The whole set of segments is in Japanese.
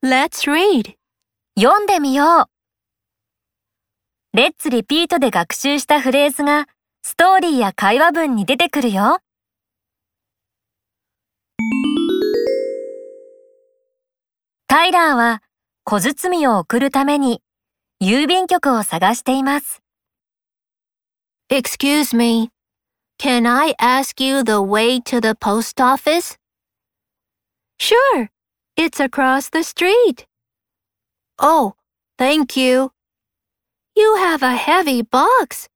Let's read. 読んでみよう。レッツリピートで学習したフレーズがストーリーや会話文に出てくるよ。タイラーは小包を送るために郵便局を探しています。Excuse me. Can I ask you the way to the post office? Sure. It's across the street. Oh, thank you. You have a heavy box.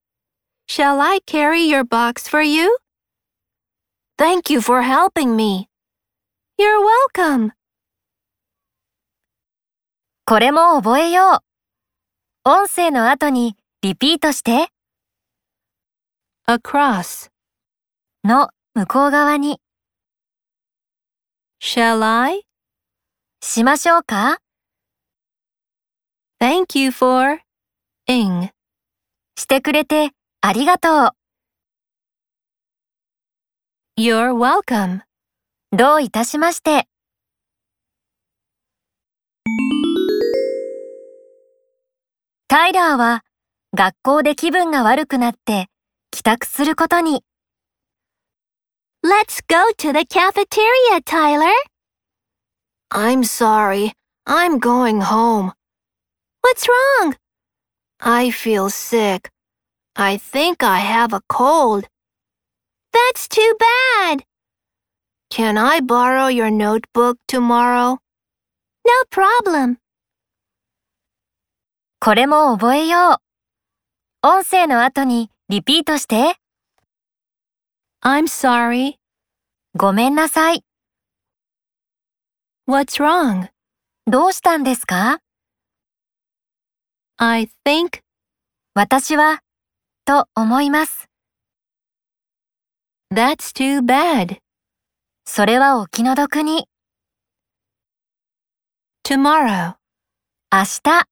Shall I carry your box for you? Thank you for helping me. You're welcome. これも覚えよう。音声の後にリピートして。 Across. の向こう側に Shall I? しましょうか Thank you for. ing. してくれてありがとう。You're welcome. どういたしまして。タイラーは学校で気分が悪くなって帰宅することに。Let's go to the cafeteria, Tyler. I'm sorry. I'm going home. What's wrong? I feel sick. I think I have a cold. That's too bad. Can I borrow your notebook tomorrow? No problem. これも覚えよう。音声の後にリピートして。 I'm sorry. ごめんなさい。 What's wrong? どうしたんですか ?I think 私はと思います。That's too bad それはお気の毒に。tomorrow 明日